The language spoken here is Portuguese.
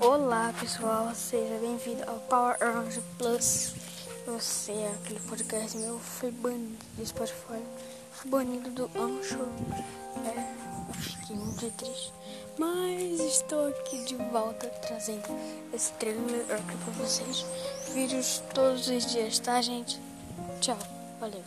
Olá pessoal, seja bem-vindo ao Power Orange Plus. Você é aquele podcast meu foi banido do Spotify, foi banido do Anchor. É, fiquei muito triste. Mas estou aqui de volta trazendo esse trailer aqui pra vocês. Vídeos todos os dias, tá gente? Tchau, valeu.